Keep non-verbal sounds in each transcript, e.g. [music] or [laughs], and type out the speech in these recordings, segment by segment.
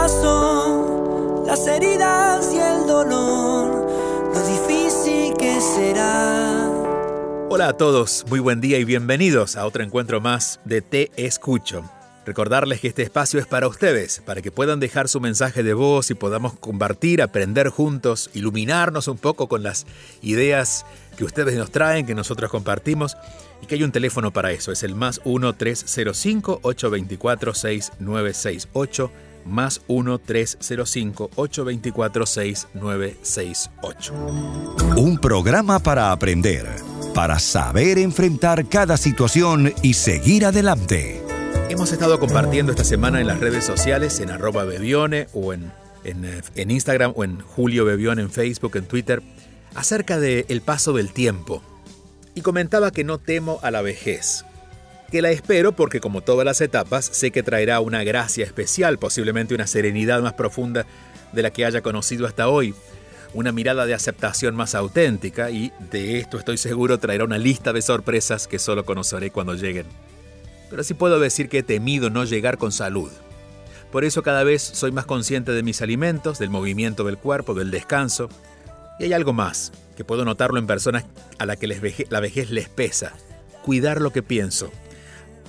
pasó, las heridas y el dolor, lo difícil que será. Hola a todos, muy buen día y bienvenidos a otro encuentro más de Te Escucho. Recordarles que este espacio es para ustedes, para que puedan dejar su mensaje de voz y podamos compartir, aprender juntos, iluminarnos un poco con las ideas que ustedes nos traen, que nosotros compartimos y que hay un teléfono para eso. Es el más 1-305-824-6968, más 1-305-824-6968. Un programa para aprender, para saber enfrentar cada situación y seguir adelante. Hemos estado compartiendo esta semana en las redes sociales, en arroba bebione o en, en, en Instagram o en Julio Bebione en Facebook, en Twitter, acerca del el paso del tiempo. Y comentaba que no temo a la vejez, que la espero porque como todas las etapas sé que traerá una gracia especial, posiblemente una serenidad más profunda de la que haya conocido hasta hoy, una mirada de aceptación más auténtica y de esto estoy seguro traerá una lista de sorpresas que solo conoceré cuando lleguen. Pero sí puedo decir que he temido no llegar con salud. Por eso cada vez soy más consciente de mis alimentos, del movimiento del cuerpo, del descanso. Y hay algo más, que puedo notarlo en personas a las que la vejez les pesa. Cuidar lo que pienso.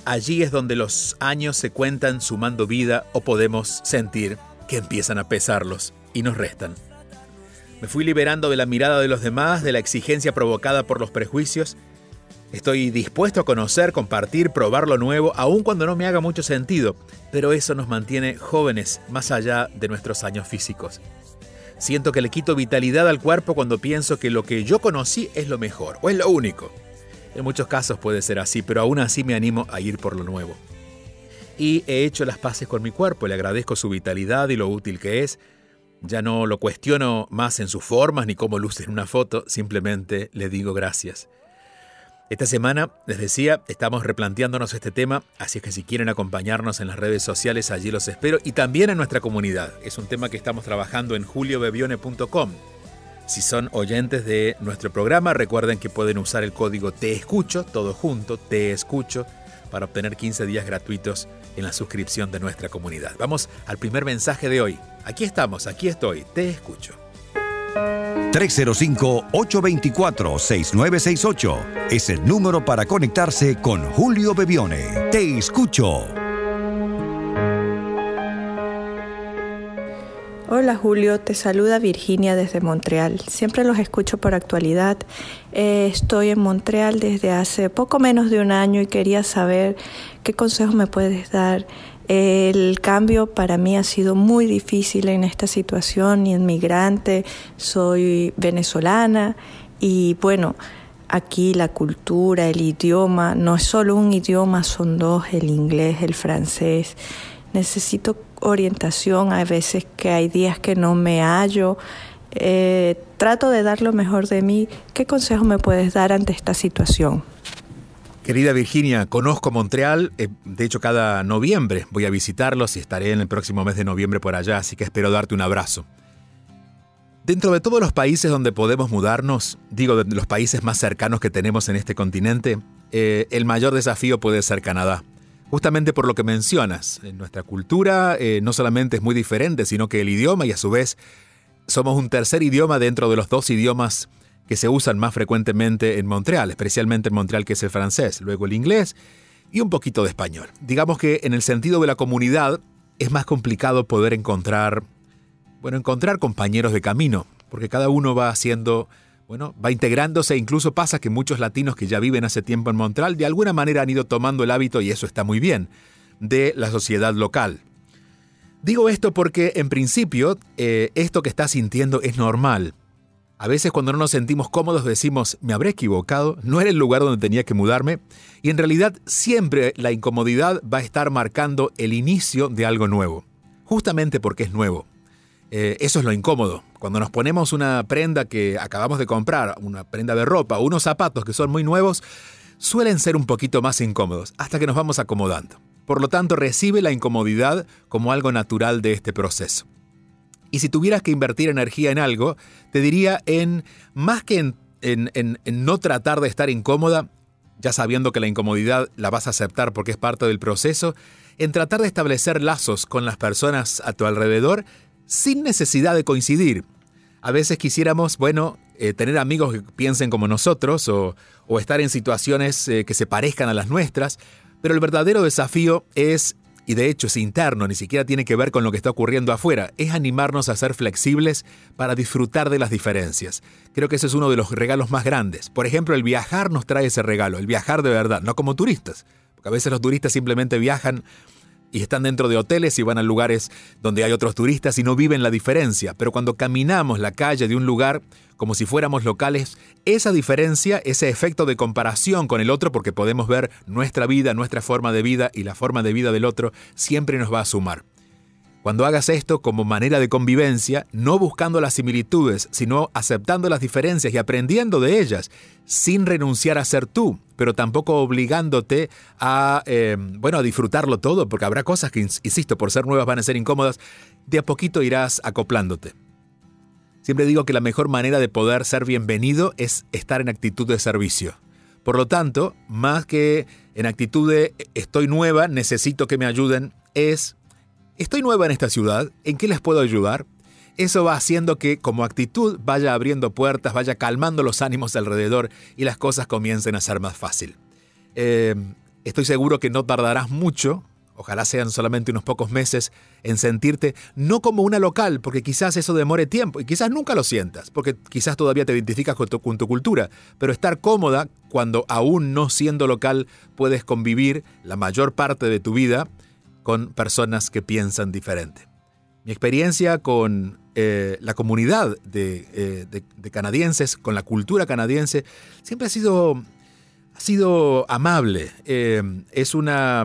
Allí es donde los años se cuentan sumando vida o podemos sentir que empiezan a pesarlos y nos restan. Me fui liberando de la mirada de los demás, de la exigencia provocada por los prejuicios Estoy dispuesto a conocer, compartir, probar lo nuevo, aun cuando no me haga mucho sentido, pero eso nos mantiene jóvenes más allá de nuestros años físicos. Siento que le quito vitalidad al cuerpo cuando pienso que lo que yo conocí es lo mejor o es lo único. En muchos casos puede ser así, pero aún así me animo a ir por lo nuevo. Y he hecho las paces con mi cuerpo, le agradezco su vitalidad y lo útil que es. Ya no lo cuestiono más en sus formas ni cómo luce en una foto, simplemente le digo gracias. Esta semana, les decía, estamos replanteándonos este tema, así es que si quieren acompañarnos en las redes sociales, allí los espero y también en nuestra comunidad. Es un tema que estamos trabajando en juliobebione.com. Si son oyentes de nuestro programa, recuerden que pueden usar el código Te Escucho, todo junto, Te Escucho, para obtener 15 días gratuitos en la suscripción de nuestra comunidad. Vamos al primer mensaje de hoy. Aquí estamos, aquí estoy, Te Escucho. 305-824-6968 es el número para conectarse con Julio Bebione. Te escucho. Hola Julio, te saluda Virginia desde Montreal. Siempre los escucho por actualidad. Eh, estoy en Montreal desde hace poco menos de un año y quería saber qué consejos me puedes dar el cambio para mí ha sido muy difícil en esta situación, inmigrante, soy venezolana y bueno, aquí la cultura, el idioma, no es solo un idioma, son dos, el inglés, el francés. Necesito orientación, hay veces que hay días que no me hallo. Eh, trato de dar lo mejor de mí. ¿Qué consejo me puedes dar ante esta situación? Querida Virginia, conozco Montreal, eh, de hecho cada noviembre voy a visitarlos y estaré en el próximo mes de noviembre por allá, así que espero darte un abrazo. Dentro de todos los países donde podemos mudarnos, digo de los países más cercanos que tenemos en este continente, eh, el mayor desafío puede ser Canadá. Justamente por lo que mencionas, en nuestra cultura eh, no solamente es muy diferente, sino que el idioma y a su vez somos un tercer idioma dentro de los dos idiomas que se usan más frecuentemente en Montreal, especialmente en Montreal que es el francés, luego el inglés y un poquito de español. Digamos que en el sentido de la comunidad es más complicado poder encontrar bueno, encontrar compañeros de camino, porque cada uno va haciendo, bueno, va integrándose, incluso pasa que muchos latinos que ya viven hace tiempo en Montreal de alguna manera han ido tomando el hábito, y eso está muy bien, de la sociedad local. Digo esto porque en principio eh, esto que estás sintiendo es normal. A veces cuando no nos sentimos cómodos decimos, me habré equivocado, no era el lugar donde tenía que mudarme, y en realidad siempre la incomodidad va a estar marcando el inicio de algo nuevo, justamente porque es nuevo. Eh, eso es lo incómodo. Cuando nos ponemos una prenda que acabamos de comprar, una prenda de ropa, unos zapatos que son muy nuevos, suelen ser un poquito más incómodos, hasta que nos vamos acomodando. Por lo tanto, recibe la incomodidad como algo natural de este proceso. Y si tuvieras que invertir energía en algo, te diría en, más que en, no tratar de estar incómoda, ya sabiendo que la incomodidad la vas a aceptar porque es parte del proceso, en tratar de establecer lazos con las personas a tu alrededor sin necesidad de coincidir. A veces quisiéramos, bueno, eh, tener amigos que piensen como nosotros o, estar en situaciones eh, que se parezcan a las nuestras, pero el verdadero desafío es y de hecho es interno, ni siquiera tiene que ver con lo que está ocurriendo afuera, es animarnos a ser flexibles para disfrutar de las diferencias. Creo que ese es uno de los regalos más grandes. Por ejemplo, el viajar nos trae ese regalo, el viajar de verdad, no como turistas, porque a veces los turistas simplemente viajan y están dentro de hoteles y van a lugares donde hay otros turistas y no viven la diferencia. Pero cuando caminamos la calle de un lugar como si fuéramos locales, esa diferencia, ese efecto de comparación con el otro, porque podemos ver nuestra vida, nuestra forma de vida y la forma de vida del otro, siempre nos va a sumar. Cuando hagas esto como manera de convivencia, no buscando las similitudes, sino aceptando las diferencias y aprendiendo de ellas, sin renunciar a ser tú, pero tampoco obligándote a, eh, bueno, a disfrutarlo todo, porque habrá cosas que, insisto, por ser nuevas van a ser incómodas, de a poquito irás acoplándote. Siempre digo que la mejor manera de poder ser bienvenido es estar en actitud de servicio. Por lo tanto, más que en actitud de estoy nueva, necesito que me ayuden, es Estoy nueva en esta ciudad, ¿en qué les puedo ayudar? Eso va haciendo que como actitud vaya abriendo puertas, vaya calmando los ánimos alrededor y las cosas comiencen a ser más fácil. Eh, estoy seguro que no tardarás mucho, ojalá sean solamente unos pocos meses, en sentirte no como una local, porque quizás eso demore tiempo y quizás nunca lo sientas, porque quizás todavía te identificas con tu, con tu cultura, pero estar cómoda cuando aún no siendo local puedes convivir la mayor parte de tu vida con personas que piensan diferente. Mi experiencia con eh, la comunidad eh, de, canadienses, con la cultura canadiense, siempre ha sido, ha sido amable. Eh, es, una,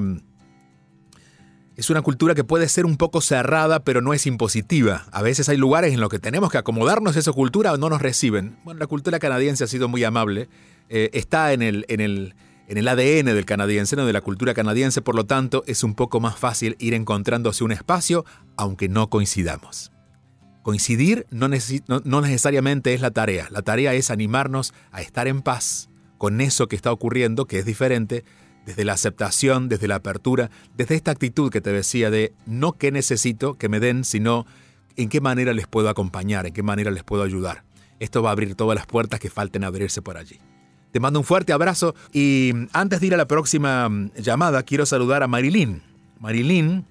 es una cultura que puede ser un poco cerrada, pero no es impositiva. A veces hay lugares en los que tenemos que acomodarnos a esa cultura o no nos reciben. Bueno, la cultura canadiense ha sido muy amable. está en el, en el en el ADN del canadiense, no de la cultura canadiense, por lo tanto es un poco más fácil ir encontrándose un espacio, aunque no coincidamos. Coincidir no, no, necesariamente es la tarea, la tarea es animarnos a estar en paz con eso que está ocurriendo, que es diferente, desde la aceptación, desde la apertura, desde esta actitud que te decía de no qué necesito que me den, sino en qué manera les puedo acompañar, en qué manera les puedo ayudar. Esto va a abrir todas las puertas que falten abrirse por allí. Te mando un fuerte abrazo y antes de ir a la próxima mm, llamada, quiero saludar a Marilyn. Marilyn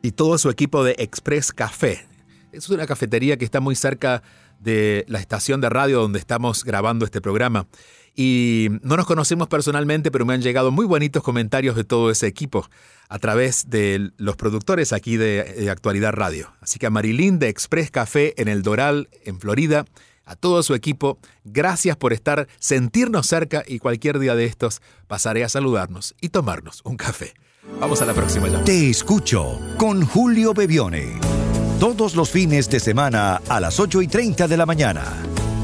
y todo su equipo de Express Café. Es una cafetería que está muy cerca de la estación de radio donde estamos grabando este programa. Y no nos conocemos personalmente, pero me han llegado muy bonitos comentarios de todo ese equipo a través de los productores aquí de, de Actualidad Radio. Así que a Marilyn de Express Café en el Doral, en Florida, a todo su equipo, gracias por estar, sentirnos cerca y cualquier día de estos pasaré a saludarnos y tomarnos un café. Vamos a la próxima llamada. Te escucho con Julio Bebione. Todos los fines de semana a las 8 y 30 de la mañana.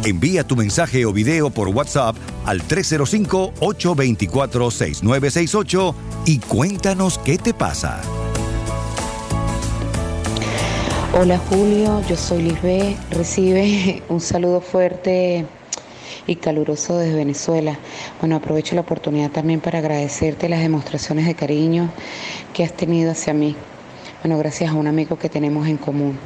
Envía tu mensaje o video por WhatsApp al 305-824-6968 y cuéntanos qué te pasa. Hola Julio, yo soy Lisbeth. Recibe [laughs] un saludo fuerte y caluroso desde Venezuela. Bueno, aprovecho la oportunidad también para agradecerte las demostraciones de cariño que has tenido hacia mí. Bueno, gracias a un amigo que tenemos en común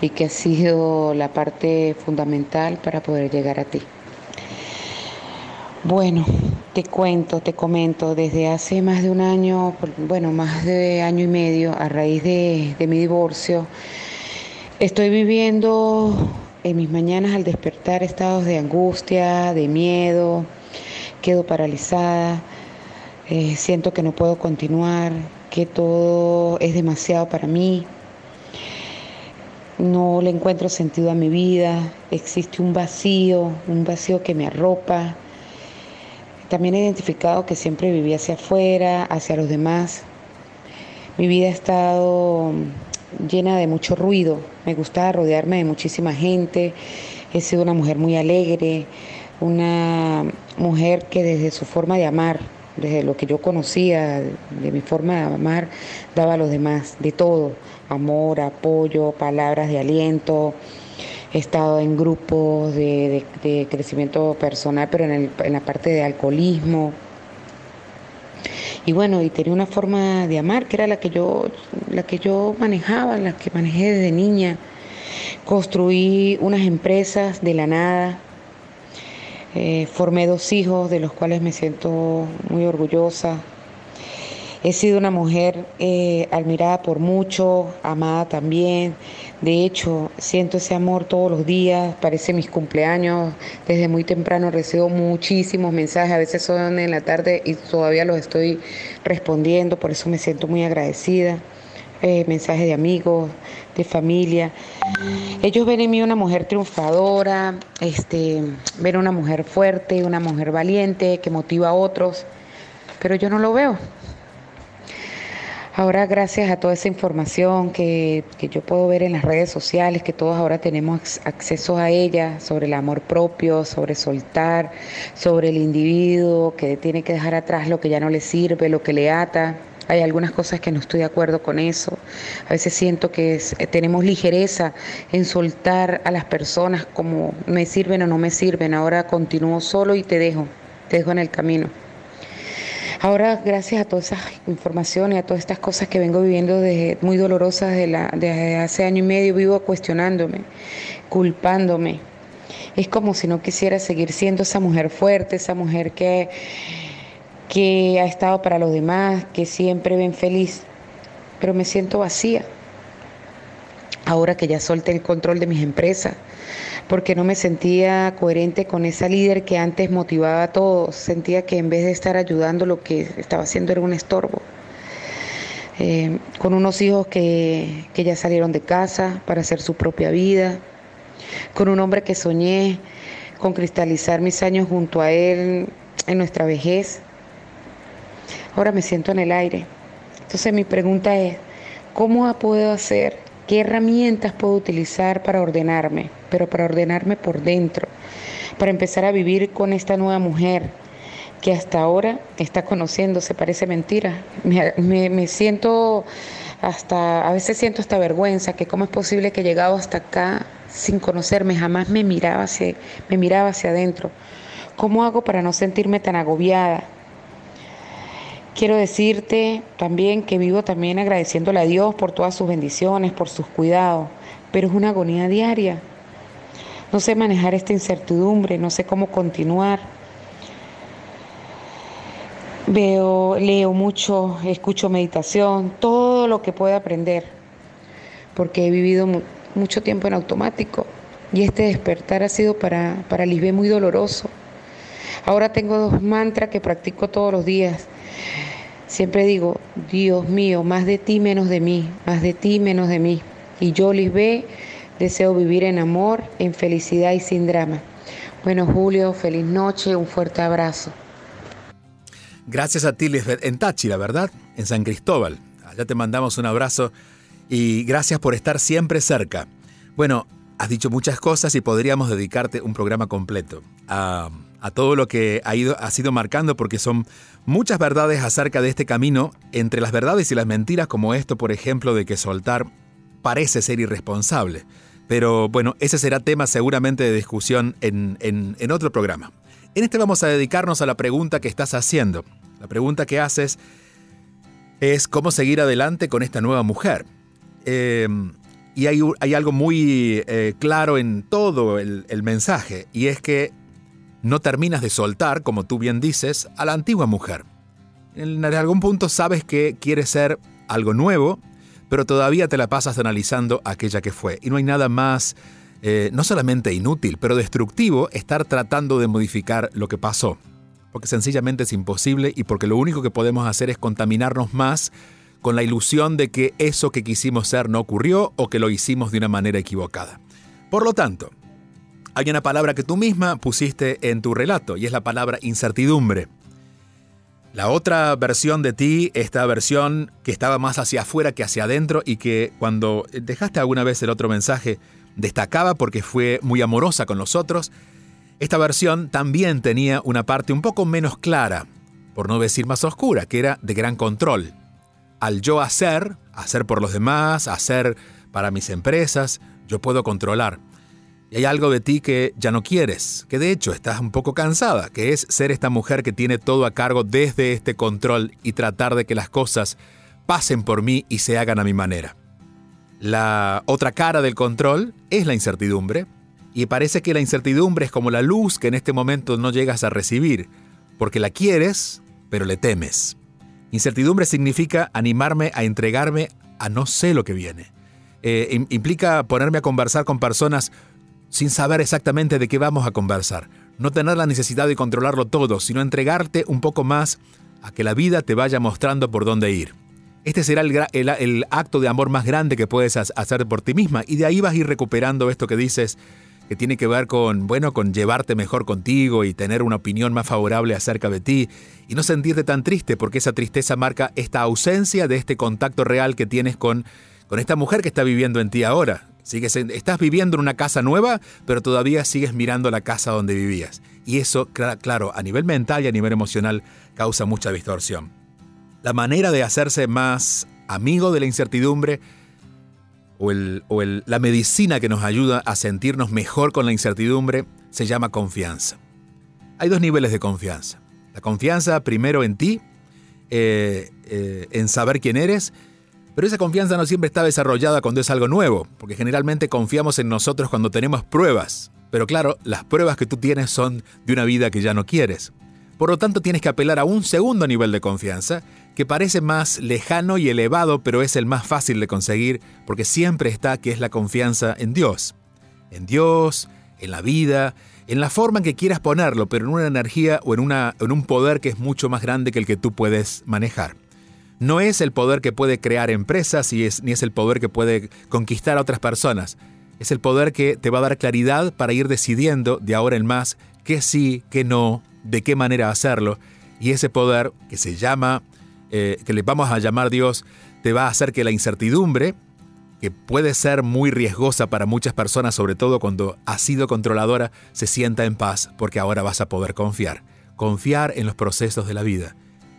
y que ha sido la parte fundamental para poder llegar a ti. Bueno, te cuento, te comento, desde hace más de un año, bueno, más de año y medio, a raíz de, de mi divorcio, Estoy viviendo en mis mañanas al despertar estados de angustia, de miedo, quedo paralizada, eh, siento que no puedo continuar, que todo es demasiado para mí, no le encuentro sentido a mi vida, existe un vacío, un vacío que me arropa. También he identificado que siempre viví hacia afuera, hacia los demás. Mi vida ha estado llena de mucho ruido, me gustaba rodearme de muchísima gente, he sido una mujer muy alegre, una mujer que desde su forma de amar, desde lo que yo conocía, de mi forma de amar, daba a los demás, de todo amor, apoyo, palabras de aliento. He estado en grupos de, crecimiento personal, pero en, la parte de alcoholismo. Y bueno, y tenía una forma de amar que era la que yo, la que yo manejaba, la que manejé desde niña. Construí unas empresas de la nada. Eh, formé dos hijos de los cuales me siento muy orgullosa. He sido una mujer eh, admirada por muchos, amada también. De hecho, siento ese amor todos los días, parece mis cumpleaños. Desde muy temprano recibo muchísimos mensajes, a veces son en la tarde y todavía los estoy respondiendo, por eso me siento muy agradecida. Eh, mensajes de amigos, de familia. Ellos ven en mí una mujer triunfadora, este, ven una mujer fuerte, una mujer valiente, que motiva a otros, pero yo no lo veo. Ahora gracias a toda esa información que, yo puedo ver en las redes sociales, que todos ahora tenemos acceso a ella, sobre el amor propio, sobre soltar, sobre el individuo que tiene que dejar atrás lo que ya no le sirve, lo que le ata. Hay algunas cosas que no estoy de acuerdo con eso. A veces siento que tenemos ligereza en soltar a las personas como me sirven o no me sirven. Ahora continúo solo y te dejo, te dejo en el camino. Ahora, gracias a toda esa información y a todas estas cosas que vengo viviendo desde, muy dolorosas de la, desde hace año y medio, vivo cuestionándome, culpándome. Es como si no quisiera seguir siendo esa mujer fuerte, esa mujer que, que ha estado para los demás, que siempre ven feliz, pero me siento vacía. Ahora que ya solté el control de mis empresas, porque no me sentía coherente con esa líder que antes motivaba a todos. Sentía que en vez de estar ayudando, lo que estaba haciendo era un estorbo. Eh, con unos hijos que, que ya salieron de casa para hacer su propia vida, con un hombre que soñé con cristalizar mis años junto a él en nuestra vejez. Ahora me siento en el aire. Entonces mi pregunta es, ¿cómo puedo hacer ¿Qué herramientas puedo utilizar para ordenarme? Pero para ordenarme por dentro, para empezar a vivir con esta nueva mujer que hasta ahora está conociendo, se parece mentira. Me, siento hasta, a veces siento hasta vergüenza, que cómo es posible que he llegado hasta acá sin conocerme, jamás me miraba hacia, me miraba hacia adentro. ¿Cómo hago para no sentirme tan agobiada? Quiero decirte también que vivo también agradeciéndole a Dios por todas sus bendiciones, por sus cuidados, pero es una agonía diaria. No sé manejar esta incertidumbre, no sé cómo continuar. Veo, leo mucho, escucho meditación, todo lo que pueda aprender, porque he vivido mucho tiempo en automático y este despertar ha sido para, para Lisbeth muy doloroso. Ahora tengo dos mantras que practico todos los días. Siempre digo, Dios mío, más de ti, menos de mí, más de ti, menos de mí. Y yo, Lisbeth, deseo vivir en amor, en felicidad y sin drama. Bueno, Julio, feliz noche, un fuerte abrazo. Gracias a ti, Lisbeth, en Táchira, ¿verdad? En San Cristóbal. Allá te mandamos un abrazo y gracias por estar siempre cerca. Bueno, has dicho muchas cosas y podríamos dedicarte un programa completo a a todo lo que ha, ido, ha sido marcando, porque son muchas verdades acerca de este camino, entre las verdades y las mentiras, como esto, por ejemplo, de que soltar parece ser irresponsable. Pero bueno, ese será tema seguramente de discusión en, en, otro programa. En este vamos a dedicarnos a la pregunta que estás haciendo. La pregunta que haces es cómo seguir adelante con esta nueva mujer. Em, y hay, hay, algo muy eh, claro en todo el, el mensaje, y es que no terminas de soltar, como tú bien dices, a la antigua mujer. En algún punto sabes que quieres ser algo nuevo, pero todavía te la pasas analizando aquella que fue. Y no hay nada más, eh, no solamente inútil, pero destructivo estar tratando de modificar lo que pasó. Porque sencillamente es imposible y porque lo único que podemos hacer es contaminarnos más con la ilusión de que eso que quisimos ser no ocurrió o que lo hicimos de una manera equivocada. Por lo tanto, hay una palabra que tú misma pusiste en tu relato y es la palabra incertidumbre. La otra versión de ti, esta versión que estaba más hacia afuera que hacia adentro y que cuando dejaste alguna vez el otro mensaje destacaba porque fue muy amorosa con los otros, esta versión también tenía una parte un poco menos clara, por no decir más oscura, que era de gran control. Al yo hacer, hacer por los demás, hacer para mis empresas, yo puedo controlar. Y hay algo de ti que ya no quieres, que de hecho estás un poco cansada, que es ser esta mujer que tiene todo a cargo desde este control y tratar de que las cosas pasen por mí y se hagan a mi manera. La otra cara del control es la incertidumbre, y parece que la incertidumbre es como la luz que en este momento no llegas a recibir, porque la quieres, pero le temes. Incertidumbre significa animarme a entregarme a no sé lo que viene. Eh, implica ponerme a conversar con personas sin saber exactamente de qué vamos a conversar. No tener la necesidad de controlarlo todo, sino entregarte un poco más a que la vida te vaya mostrando por dónde ir. Este será el, acto de amor más grande que puedes hacer por ti misma y de ahí vas a ir recuperando esto que dices que tiene que ver con, bueno, con llevarte mejor contigo y tener una opinión más favorable acerca de ti y no sentirte tan triste porque esa tristeza marca esta ausencia de este contacto real que tienes con, con esta mujer que está viviendo en ti ahora estás viviendo en una casa nueva, pero todavía sigues mirando la casa donde vivías. Y eso, claro, a nivel mental y a nivel emocional causa mucha distorsión. La manera de hacerse más amigo de la incertidumbre o, la medicina que nos ayuda a sentirnos mejor con la incertidumbre se llama confianza. Hay dos niveles de confianza. La confianza primero en ti, eh, eh, en saber quién eres, pero esa confianza no siempre está desarrollada cuando es algo nuevo, porque generalmente confiamos en nosotros cuando tenemos pruebas. Pero claro, las pruebas que tú tienes son de una vida que ya no quieres. Por lo tanto, tienes que apelar a un segundo nivel de confianza, que parece más lejano y elevado, pero es el más fácil de conseguir, porque siempre está que es la confianza en Dios. En Dios, en la vida, en la forma en que quieras ponerlo, pero en una energía o en, una, en un poder que es mucho más grande que el que tú puedes manejar no es el poder que puede crear empresas y es, ni es el poder que puede conquistar a otras personas. Es el poder que te va a dar claridad para ir decidiendo de ahora en más qué sí, qué no, de qué manera hacerlo. Y ese poder que se llama, eh, que le vamos a llamar Dios, te va a hacer que la incertidumbre, que puede ser muy riesgosa para muchas personas, sobre todo cuando has sido controladora, se sienta en paz porque ahora vas a poder confiar. Confiar en los procesos de la vida.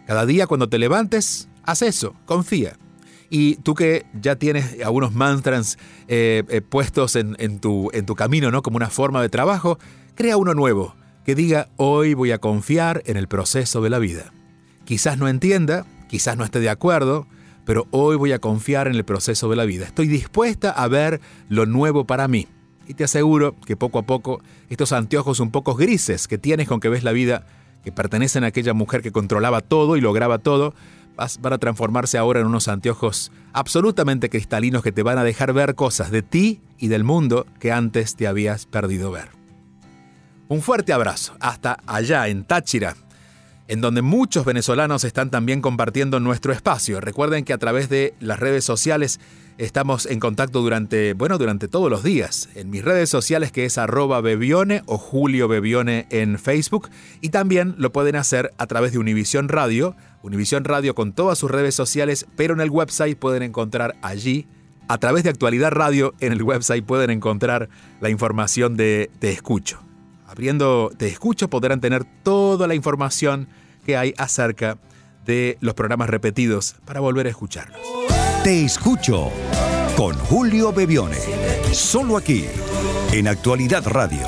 Cada día cuando te levantes, Haz eso, confía. Y tú que ya tienes algunos mantras eh, eh, puestos en, tu, en tu camino, ¿no? Como una forma de trabajo, crea uno nuevo que diga, hoy voy a confiar en el proceso de la vida. Quizás no entienda, quizás no esté de acuerdo, pero hoy voy a confiar en el proceso de la vida. Estoy dispuesta a ver lo nuevo para mí. Y te aseguro que poco a poco estos anteojos un poco grises que tienes con que ves la vida, que pertenecen a aquella mujer que controlaba todo y lograba todo, van a transformarse ahora en unos anteojos absolutamente cristalinos que te van a dejar ver cosas de ti y del mundo que antes te habías perdido ver. Un fuerte abrazo hasta allá en Táchira, en donde muchos venezolanos están también compartiendo nuestro espacio. Recuerden que a través de las redes sociales estamos en contacto durante, bueno, durante todos los días. En mis redes sociales que es arroba bebione o Julio Bebione en Facebook y también lo pueden hacer a través de Univisión Radio Univisión Radio con todas sus redes sociales, pero en el website pueden encontrar allí, a través de Actualidad Radio, en el website pueden encontrar la información de Te Escucho. Abriendo Te Escucho podrán tener toda la información que hay acerca de los programas repetidos para volver a escucharlos. Te Escucho con Julio Bebione, solo aquí, en Actualidad Radio.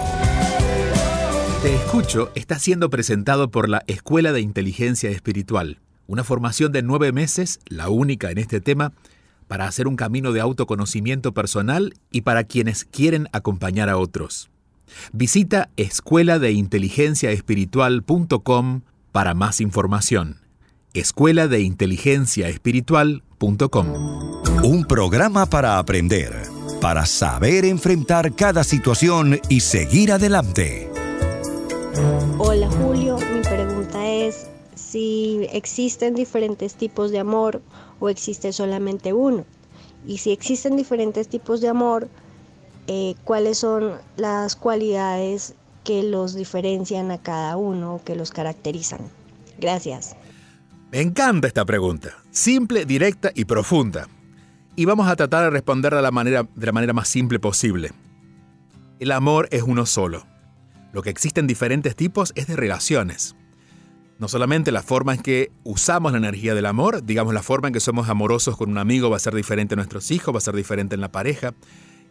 Te Escucho está siendo presentado por la Escuela de Inteligencia Espiritual una formación de nueve meses, la única en este tema, para hacer un camino de autoconocimiento personal y para quienes quieren acompañar a otros. Visita escuela de inteligencia espiritual.com para más información. Escuela de inteligencia espiritual.com. Un programa para aprender, para saber enfrentar cada situación y seguir adelante. Hola Julio, si existen diferentes tipos de amor o existe solamente uno. Y si existen diferentes tipos de amor, eh, ¿cuáles son las cualidades que los diferencian a cada uno o que los caracterizan? Gracias. Me encanta esta pregunta, simple, directa y profunda y vamos a tratar de responderla de la, manera, de la manera más simple posible. El amor es uno solo. Lo que existen diferentes tipos es de relaciones. No solamente la forma en que usamos la energía del amor, digamos la forma en que somos amorosos con un amigo va a ser diferente en nuestros hijos, va a ser diferente en la pareja,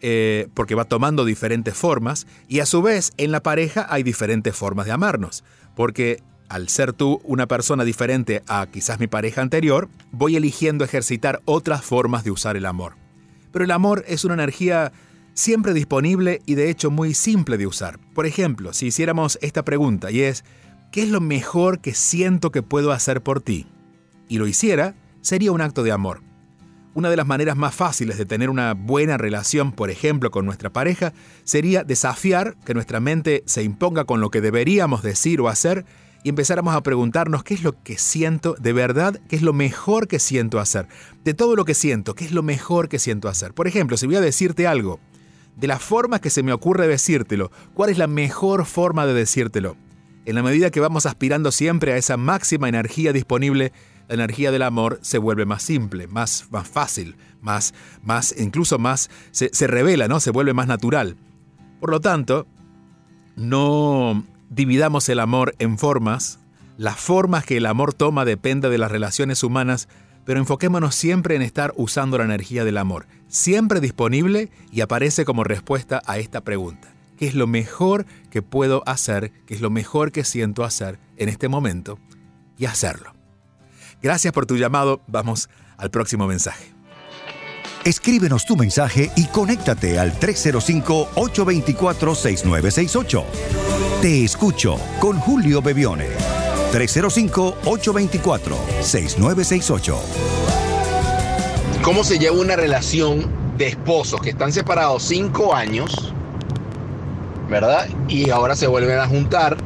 eh, porque va tomando diferentes formas y a su vez en la pareja hay diferentes formas de amarnos, porque al ser tú una persona diferente a quizás mi pareja anterior, voy eligiendo ejercitar otras formas de usar el amor. Pero el amor es una energía siempre disponible y de hecho muy simple de usar. Por ejemplo, si hiciéramos esta pregunta y es, ¿qué es lo mejor que siento que puedo hacer por ti? Y lo hiciera, sería un acto de amor. Una de las maneras más fáciles de tener una buena relación, por ejemplo, con nuestra pareja, sería desafiar que nuestra mente se imponga con lo que deberíamos decir o hacer y empezáramos a preguntarnos qué es lo que siento de verdad, qué es lo mejor que siento hacer. De todo lo que siento, qué es lo mejor que siento hacer. Por ejemplo, si voy a decirte algo, de la forma que se me ocurre decírtelo, ¿cuál es la mejor forma de decírtelo? En la medida que vamos aspirando siempre a esa máxima energía disponible, la energía del amor se vuelve más simple, más, más fácil, más, más, incluso más, se, se revela, ¿no? Se vuelve más natural. Por lo tanto, no, dividamos el amor en formas, las formas que el amor toma depende de las relaciones humanas, pero enfoquémonos siempre en estar usando la energía del amor, siempre disponible y aparece como respuesta a esta pregunta. ¿Qué es lo mejor que puedo hacer? ¿Qué es lo mejor que siento hacer en este momento? Y hacerlo. Gracias por tu llamado. Vamos al próximo mensaje. Escríbenos tu mensaje y conéctate al 305-824-6968. Te escucho con Julio Bebione. 305-824-6968. ¿Cómo se lleva una relación de esposos que están separados cinco años, ¿verdad? Y ahora se vuelven a juntar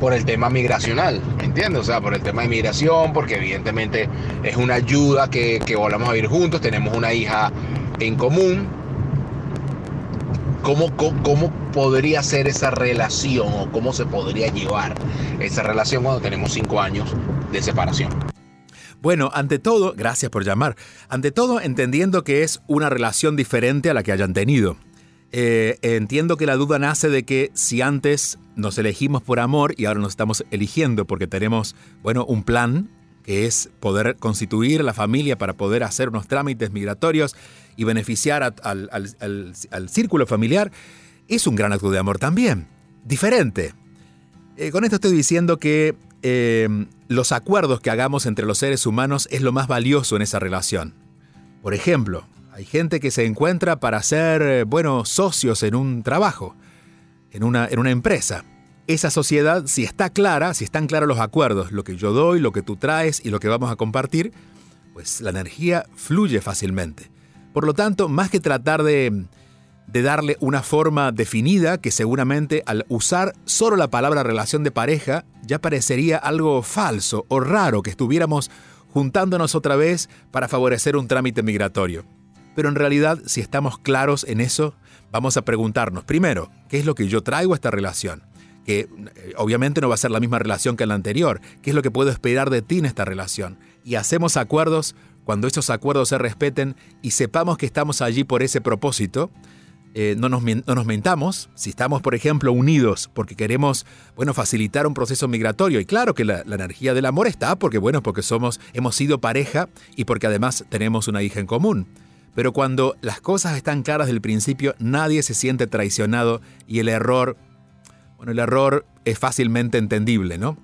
por el tema migracional, ¿me entiendes? O sea, por el tema de migración, porque evidentemente es una ayuda que, que volvamos a vivir juntos, tenemos una hija en común, ¿Cómo, ¿Cómo, podría ser esa relación o cómo se podría llevar esa relación cuando tenemos cinco años de separación? Bueno, ante todo, gracias por llamar. Ante todo, entendiendo que es una relación diferente a la que hayan tenido. Eh, entiendo que la duda nace de que si antes nos elegimos por amor y ahora nos estamos eligiendo porque tenemos, bueno, un plan que es poder constituir la familia para poder hacer unos trámites migratorios y beneficiar al, círculo familiar, es un gran acto de amor también, diferente. Eh, con esto estoy diciendo que eh, los acuerdos que hagamos entre los seres humanos es lo más valioso en esa relación. Por ejemplo, hay gente que se encuentra para ser, eh, bueno, socios en un trabajo, en una, en una empresa. Esa sociedad, si está clara, si están claros los acuerdos, lo que yo doy, lo que tú traes y lo que vamos a compartir, pues la energía fluye fácilmente. Por lo tanto, más que tratar de, darle una forma definida, que seguramente al usar solo la palabra relación de pareja ya parecería algo falso o raro que estuviéramos juntándonos otra vez para favorecer un trámite migratorio. Pero en realidad, si estamos claros en eso, vamos a preguntarnos, primero, ¿qué es lo que yo traigo a esta relación? Que eh, obviamente no va a ser la misma relación que la anterior. ¿Qué es lo que puedo esperar de ti en esta relación? Y hacemos acuerdos cuando estos acuerdos se respeten y sepamos que estamos allí por ese propósito, eh, no, nos, no, nos, mentamos, si estamos, por ejemplo, unidos porque queremos, bueno, facilitar un proceso migratorio, y claro que la, la, energía del amor está, porque, bueno, porque somos, hemos sido pareja y porque además tenemos una hija en común. Pero cuando las cosas están claras del principio, nadie se siente traicionado y el error, bueno, el error es fácilmente entendible, ¿no?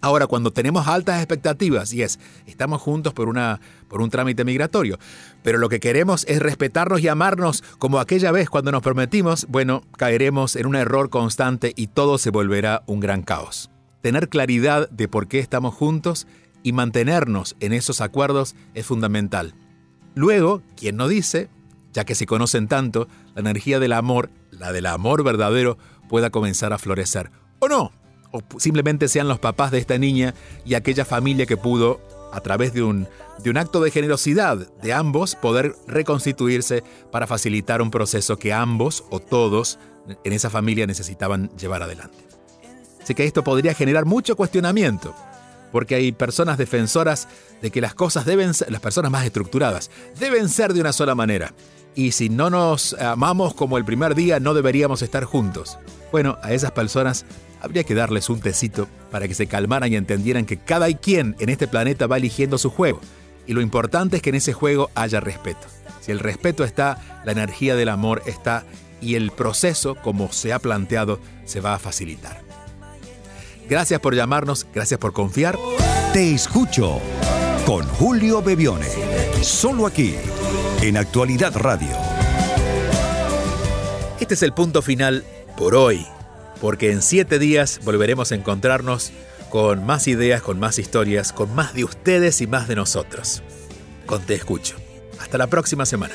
Ahora, cuando tenemos altas expectativas, y es, estamos juntos por, una, por un trámite migratorio, pero lo que queremos es respetarnos y amarnos como aquella vez cuando nos prometimos, bueno, caeremos en un error constante y todo se volverá un gran caos. Tener claridad de por qué estamos juntos y mantenernos en esos acuerdos es fundamental. Luego, ¿quién no dice? Ya que se conocen tanto, la energía del amor, la del amor verdadero, pueda comenzar a florecer. ¿O no? O simplemente sean los papás de esta niña y aquella familia que pudo, a través de un, de un acto de generosidad de ambos, poder reconstituirse para facilitar un proceso que ambos o todos en esa familia necesitaban llevar adelante. Así que esto podría generar mucho cuestionamiento, porque hay personas defensoras de que las cosas deben ser, las personas más estructuradas, deben ser de una sola manera. Y si no nos amamos como el primer día, no deberíamos estar juntos. Bueno, a esas personas habría que darles un tecito para que se calmaran y entendieran que cada quien en este planeta va eligiendo su juego. Y lo importante es que en ese juego haya respeto. Si el respeto está, la energía del amor está y el proceso, como se ha planteado, se va a facilitar. Gracias por llamarnos, gracias por confiar. Te escucho con Julio Bebione. Solo aquí, en Actualidad Radio. Este es el punto final por hoy, porque en siete días volveremos a encontrarnos con más ideas, con más historias, con más de ustedes y más de nosotros. Con Te Escucho. Hasta la próxima semana.